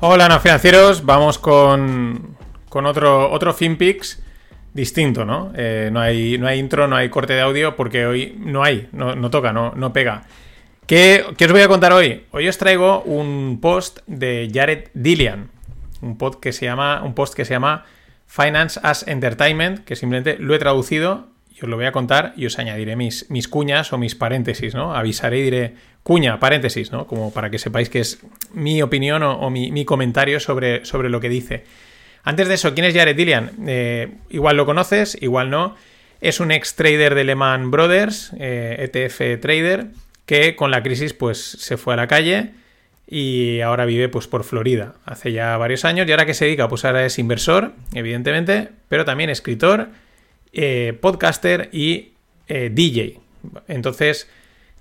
Hola, no financieros. Vamos con, con otro, otro FinPix distinto, ¿no? Eh, no, hay, no hay intro, no hay corte de audio porque hoy no hay, no, no toca, no, no pega. ¿Qué, ¿Qué, os voy a contar hoy? Hoy os traigo un post de Jared Dillian, un, post que se llama, un post que se llama Finance as Entertainment, que simplemente lo he traducido os lo voy a contar y os añadiré mis, mis cuñas o mis paréntesis, ¿no? Avisaré y diré cuña, paréntesis, ¿no? Como para que sepáis que es mi opinión o, mi, mi, comentario sobre, sobre lo que dice. Antes de eso, ¿quién es Jared Dillian? Eh, igual lo conoces, igual no. Es un ex trader de Lehman Brothers, eh, ETF trader, que con la crisis pues se fue a la calle y ahora vive pues por Florida hace ya varios años y ahora que se dedica pues ahora es inversor evidentemente pero también escritor eh, podcaster y eh, DJ entonces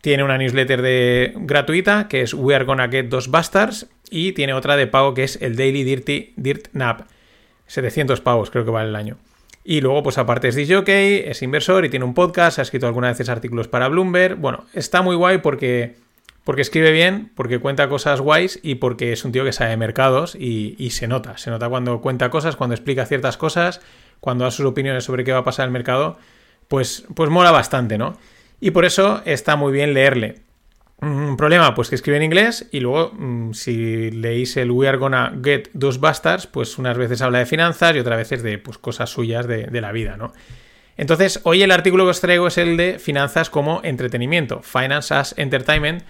tiene una newsletter de gratuita que es We Are Gonna Get Dos Bastards y tiene otra de pago que es el Daily Dirty Dirt Nap 700 pavos creo que vale el año y luego, pues aparte es DJ, es inversor y tiene un podcast, ha escrito algunas veces artículos para Bloomberg. Bueno, está muy guay porque, porque escribe bien, porque cuenta cosas guays y porque es un tío que sabe mercados y, se nota. Se nota cuando cuenta cosas, cuando explica ciertas cosas, cuando da sus opiniones sobre qué va a pasar el mercado, pues, pues mola bastante, ¿no? Y por eso está muy bien leerle. Un problema, pues que escribe en inglés y luego mm, si leéis el We Are Gonna Get Those Bastards, pues unas veces habla de finanzas y otras veces de pues, cosas suyas de, de, la vida, ¿no? Entonces, hoy el artículo que os traigo es el de finanzas como entretenimiento, Finance as Entertainment,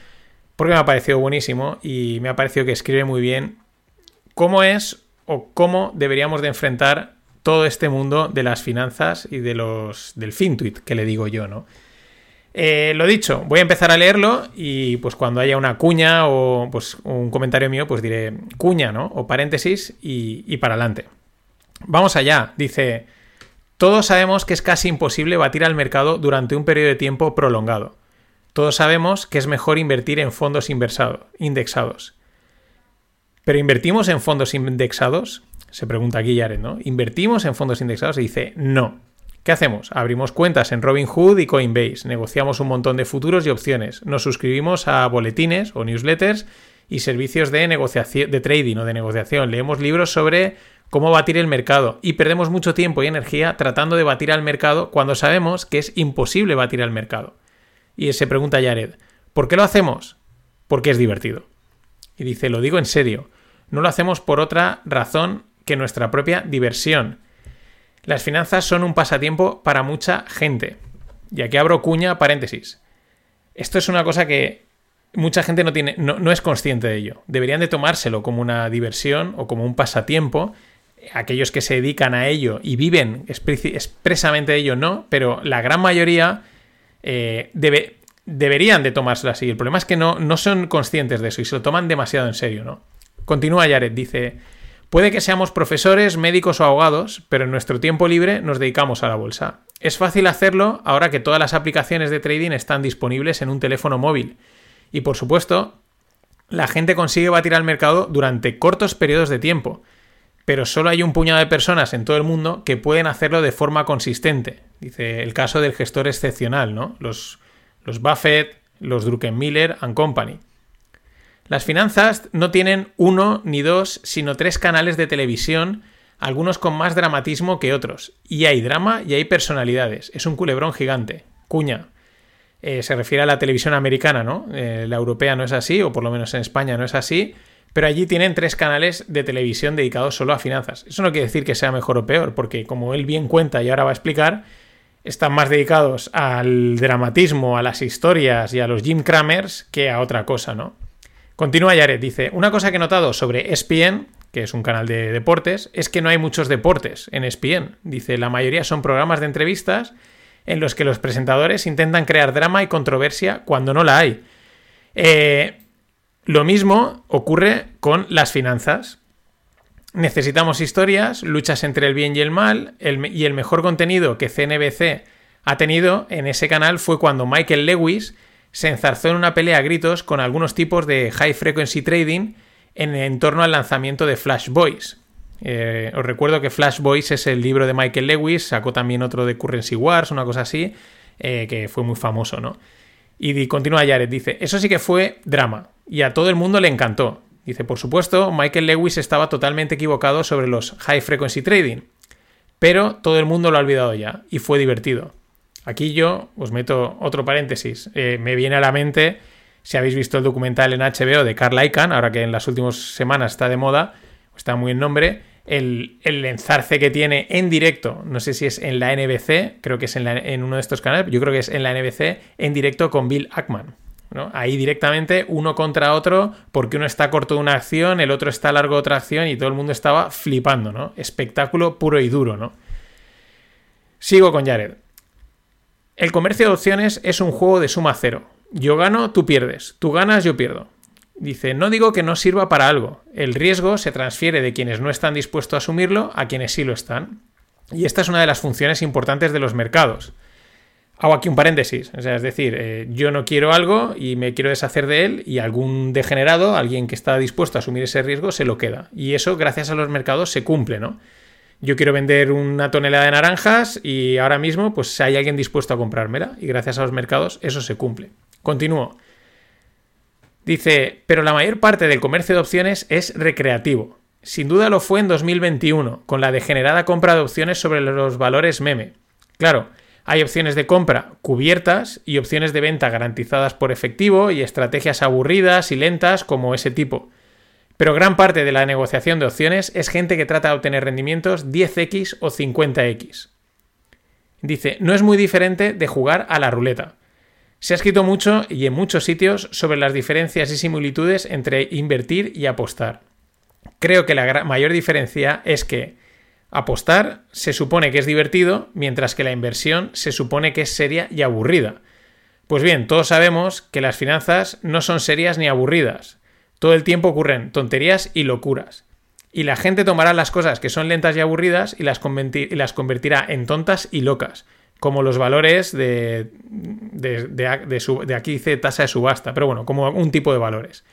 porque me ha parecido buenísimo y me ha parecido que escribe muy bien cómo es o cómo deberíamos de enfrentar todo este mundo de las finanzas y de los del FinTweet, que le digo yo, ¿no? Eh, lo dicho, voy a empezar a leerlo y pues cuando haya una cuña o pues un comentario mío, pues diré cuña, ¿no? O paréntesis y, y para adelante. Vamos allá, dice, todos sabemos que es casi imposible batir al mercado durante un periodo de tiempo prolongado. Todos sabemos que es mejor invertir en fondos indexados. ¿Pero invertimos en fondos indexados? Se pregunta aquí Jared, ¿no? ¿Invertimos en fondos indexados? Y dice, no. ¿Qué hacemos? Abrimos cuentas en Robinhood y Coinbase, negociamos un montón de futuros y opciones, nos suscribimos a boletines o newsletters y servicios de negociación, de trading o de negociación, leemos libros sobre cómo batir el mercado y perdemos mucho tiempo y energía tratando de batir al mercado cuando sabemos que es imposible batir al mercado. Y se pregunta Jared, ¿por qué lo hacemos? Porque es divertido. Y dice, lo digo en serio, no lo hacemos por otra razón que nuestra propia diversión las finanzas son un pasatiempo para mucha gente. Y aquí abro cuña, paréntesis. Esto es una cosa que mucha gente no, tiene, no, no es consciente de ello. Deberían de tomárselo como una diversión o como un pasatiempo. Aquellos que se dedican a ello y viven expresamente de ello, no, pero la gran mayoría eh, debe, deberían de tomárselo así. El problema es que no, no son conscientes de eso y se lo toman demasiado en serio, ¿no? Continúa Jared, dice, Puede que seamos profesores, médicos o abogados, pero en nuestro tiempo libre nos dedicamos a la bolsa. Es fácil hacerlo ahora que todas las aplicaciones de trading están disponibles en un teléfono móvil. Y por supuesto, la gente consigue batir al mercado durante cortos periodos de tiempo, pero solo hay un puñado de personas en todo el mundo que pueden hacerlo de forma consistente. Dice el caso del gestor excepcional, ¿no? Los, Buffett, los Druckenmiller and Company. Las finanzas no tienen uno ni dos, sino tres canales de televisión, algunos con más dramatismo que otros. Y hay drama y hay personalidades. Es un culebrón gigante. Cuña. Eh, se refiere a la televisión americana, ¿no? Eh, la europea no es así, o por lo menos en España no es así. Pero allí tienen tres canales de televisión dedicados solo a finanzas. Eso no quiere decir que sea mejor o peor, porque como él bien cuenta y ahora va a explicar, están más dedicados al dramatismo, a las historias y a los Jim Cramers que a otra cosa, ¿no? Continúa Yaret, dice, una cosa que he notado sobre ESPN, que es un canal de deportes, es que no hay muchos deportes en ESPN. Dice, la mayoría son programas de entrevistas en los que los presentadores intentan crear drama y controversia cuando no la hay. Eh, lo mismo ocurre con las finanzas. Necesitamos historias, luchas entre el bien y el mal, y el mejor contenido que CNBC ha tenido en ese canal fue cuando Michael Lewis se enzarzó en una pelea a gritos con algunos tipos de high frequency trading en, torno al lanzamiento de Flash Boys. Eh, os recuerdo que Flash Boys es el libro de Michael Lewis, sacó también otro de Currency Wars, una cosa así, eh, que fue muy famoso, ¿no? Y continúa Jared, dice, eso sí que fue drama, y a todo el mundo le encantó. Dice, por supuesto, Michael Lewis estaba totalmente equivocado sobre los high frequency trading, pero todo el mundo lo ha olvidado ya y fue divertido. Aquí yo os meto otro paréntesis. Eh, me viene a la mente, si habéis visto el documental en HBO de Carl Icahn, ahora que en las últimas semanas está de moda, está muy en nombre, el, el, enzarce que tiene en directo, no sé si es en la NBC, creo que es en, en, uno de estos canales, yo creo que es en la NBC, en directo con Bill Ackman. ¿no? Ahí directamente uno contra otro, porque uno está corto de una acción, el otro está largo de otra acción y todo el mundo estaba flipando, ¿no? Espectáculo puro y duro, ¿no? Sigo con Jared. El comercio de opciones es un juego de suma cero. Yo gano, tú pierdes. Tú ganas, yo pierdo. Dice, no digo que no sirva para algo. El riesgo se transfiere de quienes no están dispuestos a asumirlo a quienes sí lo están. Y esta es una de las funciones importantes de los mercados. Hago aquí un paréntesis, o sea, es decir, eh, yo no quiero algo y me quiero deshacer de él y algún degenerado, alguien que está dispuesto a asumir ese riesgo, se lo queda. Y eso, gracias a los mercados, se cumple, ¿no? Yo quiero vender una tonelada de naranjas y ahora mismo, pues hay alguien dispuesto a comprármela y gracias a los mercados eso se cumple. Continúo. Dice, pero la mayor parte del comercio de opciones es recreativo. Sin duda lo fue en 2021, con la degenerada compra de opciones sobre los valores meme. Claro, hay opciones de compra cubiertas y opciones de venta garantizadas por efectivo y estrategias aburridas y lentas como ese tipo. Pero gran parte de la negociación de opciones es gente que trata de obtener rendimientos 10x o 50x. Dice, no es muy diferente de jugar a la ruleta. Se ha escrito mucho y en muchos sitios sobre las diferencias y similitudes entre invertir y apostar. Creo que la mayor diferencia es que Apostar se supone que es divertido, mientras que la inversión se supone que es seria y aburrida. Pues bien, todos sabemos que las finanzas no son serias ni aburridas. Todo el tiempo ocurren tonterías y locuras. Y la gente tomará las cosas que son lentas y aburridas y las, convertirá en tontas y locas, como los valores de, de, aquí dice tasa de subasta, pero bueno, como un tipo de valores.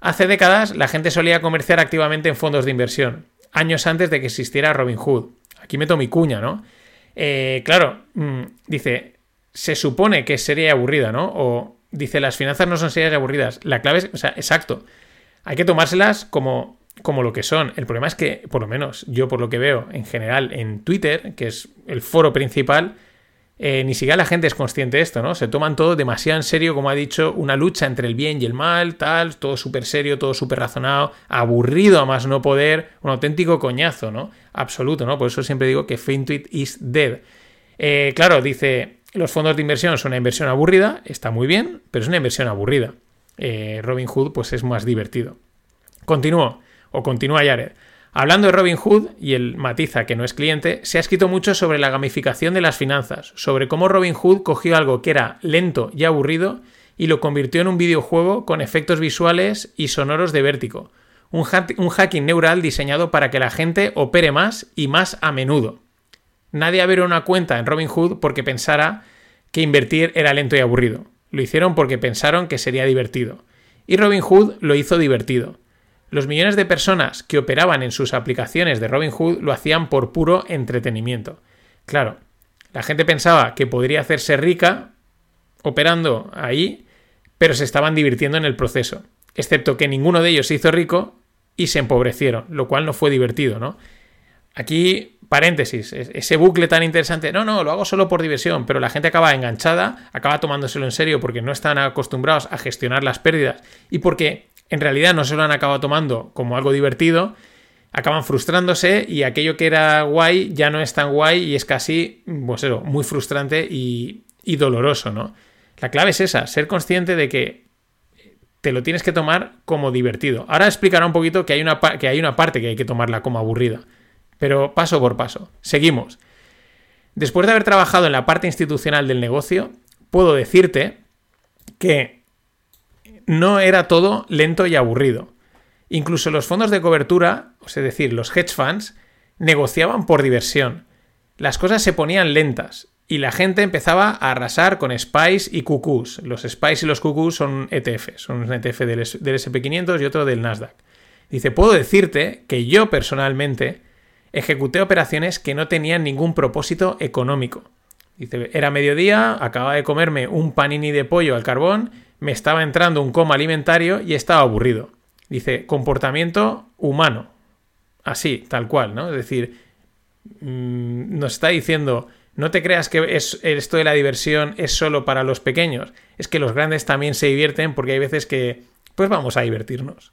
Hace décadas la gente solía comerciar activamente en fondos de inversión años antes de que existiera Robin Hood. Aquí meto mi cuña, ¿no? Eh, claro, mm, dice, se supone que sería aburrida, ¿no? O dice, las finanzas no son serias y aburridas. La clave es, o sea, exacto. Hay que tomárselas como, como lo que son. El problema es que, por lo menos, yo por lo que veo en general en Twitter, que es el foro principal, eh, ni siquiera la gente es consciente de esto, ¿no? Se toman todo demasiado en serio, como ha dicho, una lucha entre el bien y el mal, tal, todo súper serio, todo súper razonado, aburrido a más no poder, un auténtico coñazo, ¿no? Absoluto, ¿no? Por eso siempre digo que FinTweet is dead. Eh, claro, dice, los fondos de inversión son una inversión aburrida, está muy bien, pero es una inversión aburrida. Eh, Robin Hood, pues es más divertido. Continúo, o continúa Jared. Hablando de Robin Hood, y el matiza que no es cliente, se ha escrito mucho sobre la gamificación de las finanzas, sobre cómo Robin Hood cogió algo que era lento y aburrido y lo convirtió en un videojuego con efectos visuales y sonoros de vértigo. Un, un hacking neural diseñado para que la gente opere más y más a menudo. Nadie abrió una cuenta en Robin Hood porque pensara que invertir era lento y aburrido. Lo hicieron porque pensaron que sería divertido. Y Robin Hood lo hizo divertido. Los millones de personas que operaban en sus aplicaciones de Robinhood lo hacían por puro entretenimiento. Claro, la gente pensaba que podría hacerse rica operando ahí, pero se estaban divirtiendo en el proceso. Excepto que ninguno de ellos se hizo rico y se empobrecieron, lo cual no fue divertido, ¿no? Aquí, paréntesis, ese bucle tan interesante, no, no, lo hago solo por diversión, pero la gente acaba enganchada, acaba tomándoselo en serio porque no están acostumbrados a gestionar las pérdidas y porque en realidad no se lo han acabado tomando como algo divertido, acaban frustrándose y aquello que era guay ya no es tan guay y es casi, pues eso, muy frustrante y, doloroso, ¿no? La clave es esa, ser consciente de que te lo tienes que tomar como divertido. Ahora explicará un poquito que hay una, que hay una parte que hay que tomarla como aburrida, pero paso por paso. Seguimos. Después de haber trabajado en la parte institucional del negocio, puedo decirte que no era todo lento y aburrido. Incluso los fondos de cobertura, es decir, los hedge funds, negociaban por diversión. Las cosas se ponían lentas y la gente empezaba a arrasar con SPICE y QQs. Los SPICE y los QQs son ETFs, son un ETF del, SP500 y otro del Nasdaq. Dice, puedo decirte que yo personalmente ejecuté operaciones que no tenían ningún propósito económico. Dice, era mediodía, acababa de comerme un panini de pollo al carbón me estaba entrando un coma alimentario y estaba aburrido. Dice, comportamiento humano. Así, tal cual, ¿no? Es decir, mm, nos está diciendo, no te creas que esto de la diversión es solo para los pequeños. Es que los grandes también se divierten porque hay veces que, pues vamos a divertirnos.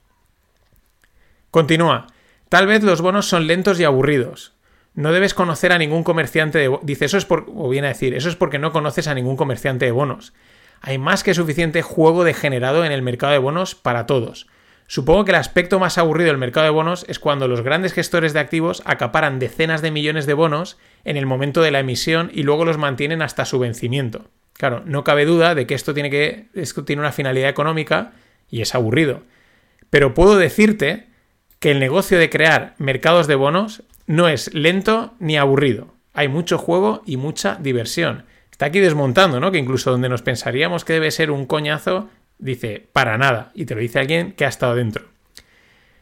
Continúa. Tal vez los bonos son lentos y aburridos. No debes conocer a ningún comerciante de Dice, eso es. O viene a decir, eso es porque no conoces a ningún comerciante de bonos. Hay más que suficiente juego degenerado en el mercado de bonos para todos. Supongo que el aspecto más aburrido del mercado de bonos es cuando los grandes gestores de activos acaparan decenas de millones de bonos en el momento de la emisión y luego los mantienen hasta su vencimiento. Claro, no cabe duda de que esto tiene, que, esto tiene una finalidad económica y es aburrido. Pero puedo decirte que el negocio de crear mercados de bonos no es lento ni aburrido. Hay mucho juego y mucha diversión. Está aquí desmontando, ¿no? Que incluso donde nos pensaríamos que debe ser un coñazo, dice, para nada. Y te lo dice alguien que ha estado dentro.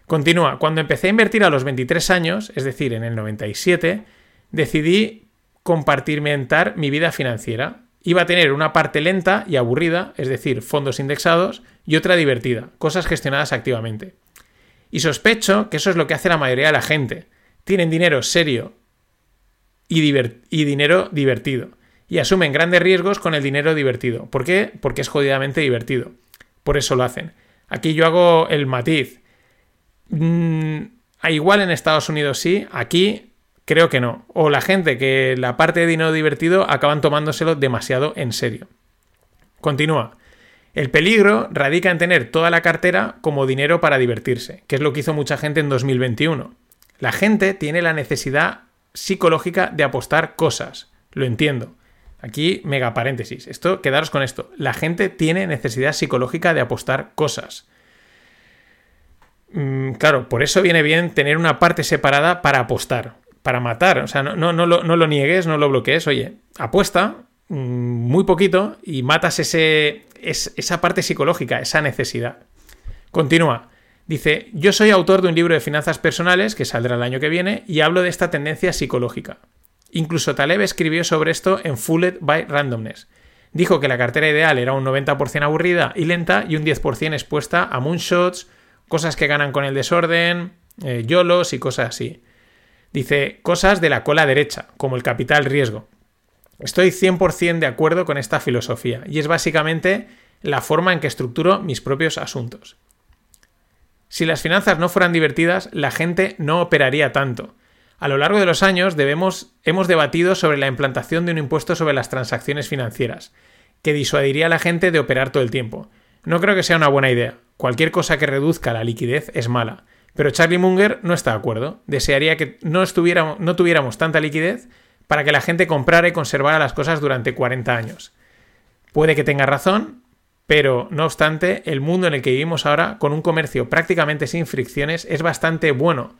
Continúa, cuando empecé a invertir a los 23 años, es decir, en el 97, decidí compartimentar mi vida financiera. Iba a tener una parte lenta y aburrida, es decir, fondos indexados, y otra divertida, cosas gestionadas activamente. Y sospecho que eso es lo que hace la mayoría de la gente. Tienen dinero serio y, dinero divertido. Y asumen grandes riesgos con el dinero divertido. ¿Por qué? Porque es jodidamente divertido. Por eso lo hacen. Aquí yo hago el matiz. Mm, igual en Estados Unidos sí, aquí creo que no. O la gente que la parte de dinero divertido acaban tomándoselo demasiado en serio. Continúa. El peligro radica en tener toda la cartera como dinero para divertirse, que es lo que hizo mucha gente en 2021. La gente tiene la necesidad psicológica de apostar cosas. Lo entiendo. Aquí, mega paréntesis. Esto, quedaros con esto. La gente tiene necesidad psicológica de apostar cosas. Mm, claro, por eso viene bien tener una parte separada para apostar, para matar. O sea, no, no, no, lo, no lo niegues, no lo bloquees. Oye, apuesta muy poquito y matas ese, es esa parte psicológica, esa necesidad. Continúa. Dice, yo soy autor de un libro de finanzas personales que saldrá el año que viene y hablo de esta tendencia psicológica. Incluso Taleb escribió sobre esto en Fooled by Randomness. Dijo que la cartera ideal era un 90% aburrida y lenta y un 10% expuesta a moonshots, cosas que ganan con el desorden, eh, yolos y cosas así. Dice cosas de la cola derecha, como el capital riesgo. Estoy 100% de acuerdo con esta filosofía y es básicamente la forma en que estructuro mis propios asuntos. Si las finanzas no fueran divertidas, la gente no operaría tanto. A lo largo de los años hemos debatido sobre la implantación de un impuesto sobre las transacciones financieras, que disuadiría a la gente de operar todo el tiempo. No creo que sea una buena idea. Cualquier cosa que reduzca la liquidez es mala. Pero Charlie Munger no está de acuerdo. Desearía que no tuviéramos tanta liquidez para que la gente comprara y conservara las cosas durante 40 años. Puede que tenga razón, pero no obstante, el mundo en el que vivimos ahora, con un comercio prácticamente sin fricciones, es bastante bueno,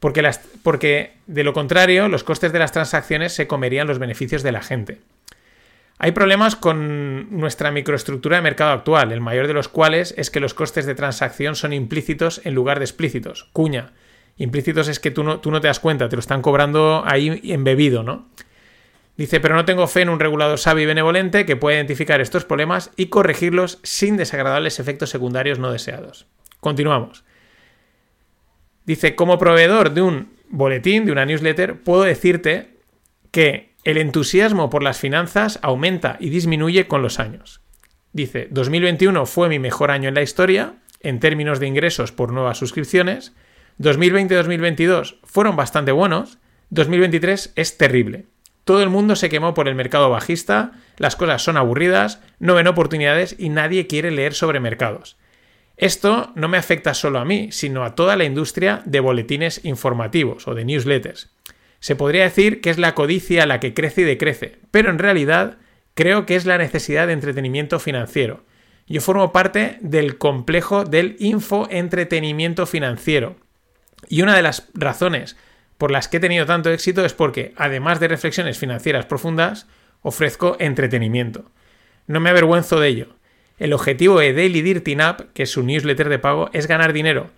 porque, porque de lo contrario, los costes de las transacciones se comerían los beneficios de la gente. Hay problemas con nuestra microestructura de mercado actual, el mayor de los cuales es que los costes de transacción son implícitos en lugar de explícitos. Cuña. Implícitos es que tú no, tú no te das cuenta, te lo están cobrando ahí embebido, ¿no? Dice, pero no tengo fe en un regulador sabio y benevolente que pueda identificar estos problemas y corregirlos sin desagradables efectos secundarios no deseados. Continuamos. Dice, como proveedor de un boletín, de una newsletter, puedo decirte que el entusiasmo por las finanzas aumenta y disminuye con los años. Dice, 2021 fue mi mejor año en la historia, en términos de ingresos por nuevas suscripciones, 2020 y 2022 fueron bastante buenos. 2023 es terrible. Todo el mundo se quemó por el mercado bajista, las cosas son aburridas, no ven oportunidades y nadie quiere leer sobre mercados. Esto no me afecta solo a mí, sino a toda la industria de boletines informativos o de newsletters. Se podría decir que es la codicia la que crece y decrece, pero en realidad creo que es la necesidad de entretenimiento financiero. Yo formo parte del complejo del infoentretenimiento financiero, y una de las razones por las que he tenido tanto éxito es porque, además de reflexiones financieras profundas, ofrezco entretenimiento. No me avergüenzo de ello. El objetivo de Daily Dirty Up, que es su newsletter de pago, es ganar dinero,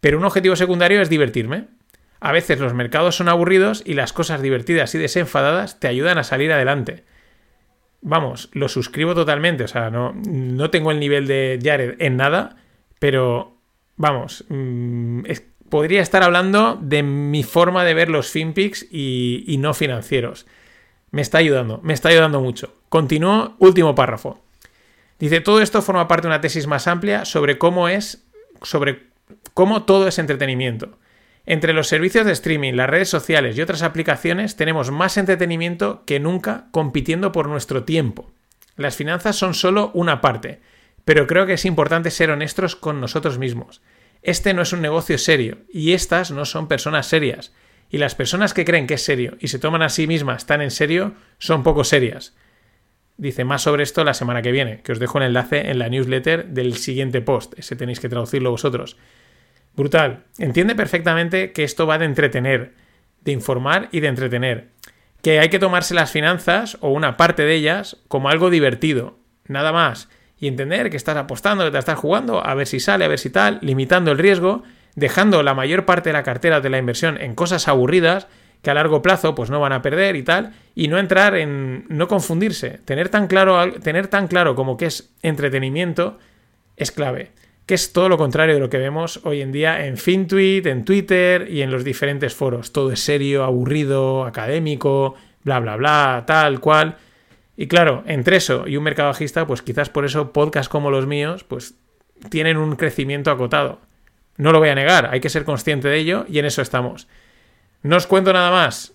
pero un objetivo secundario es divertirme. A veces los mercados son aburridos y las cosas divertidas y desenfadadas te ayudan a salir adelante. Vamos, lo suscribo totalmente, o sea, no, no tengo el nivel de Jared en nada, pero vamos, mm, podría estar hablando de mi forma de ver los FinPix y, no financieros. Me está ayudando, me está ayudando mucho. Continúo, último párrafo. Dice, todo esto forma parte de una tesis más amplia sobre cómo es, sobre cómo todo es entretenimiento. Entre los servicios de streaming, las redes sociales y otras aplicaciones tenemos más entretenimiento que nunca compitiendo por nuestro tiempo. Las finanzas son solo una parte, pero creo que es importante ser honestos con nosotros mismos. Este no es un negocio serio y estas no son personas serias. Y las personas que creen que es serio y se toman a sí mismas tan en serio son poco serias. Dice más sobre esto la semana que viene, que os dejo un enlace en la newsletter del siguiente post, ese tenéis que traducirlo vosotros. Brutal. Entiende perfectamente que esto va de entretener, de informar y de entretener. Que hay que tomarse las finanzas, o una parte de ellas, como algo divertido. Nada más. Y entender que estás apostando, que te estás jugando, a ver si sale, a ver si tal, limitando el riesgo, dejando la mayor parte de la cartera de la inversión en cosas aburridas que a largo plazo pues no van a perder y tal, y no entrar en no confundirse, tener tan claro tener tan claro como que es entretenimiento es clave que es todo lo contrario de lo que vemos hoy en día en FinTweet, en Twitter y en los diferentes foros. Todo es serio, aburrido, académico, bla, bla, bla, tal, cual. Y claro, entre eso y un mercado bajista, pues quizás por eso podcasts como los míos, pues tienen un crecimiento acotado. No lo voy a negar, hay que ser consciente de ello y en eso estamos. No os cuento nada más.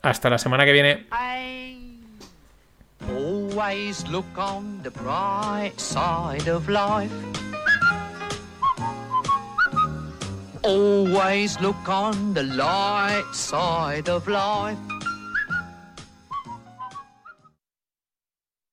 Hasta la semana que viene. Always look on the light side of life.